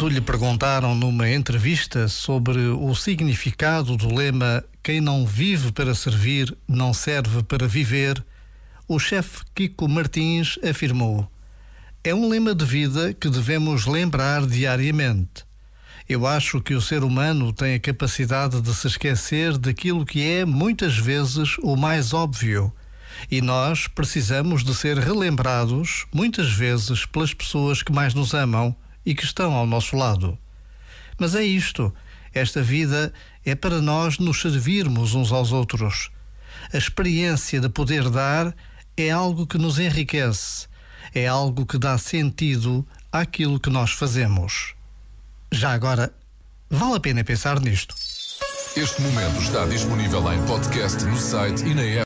Quando lhe perguntaram numa entrevista sobre o significado do lema Quem não vive para servir, não serve para viver, o chefe Kiko Martins afirmou: É um lema de vida que devemos lembrar diariamente. Eu acho que o ser humano tem a capacidade de se esquecer daquilo que é, muitas vezes, o mais óbvio. E nós precisamos de ser relembrados, muitas vezes, pelas pessoas que mais nos amam e que estão ao nosso lado. Mas é isto. Esta vida é para nós nos servirmos uns aos outros. A experiência de poder dar é algo que nos enriquece, é algo que dá sentido àquilo que nós fazemos. Já agora, vale a pena pensar nisto. Este momento está disponível em podcast no site e na app.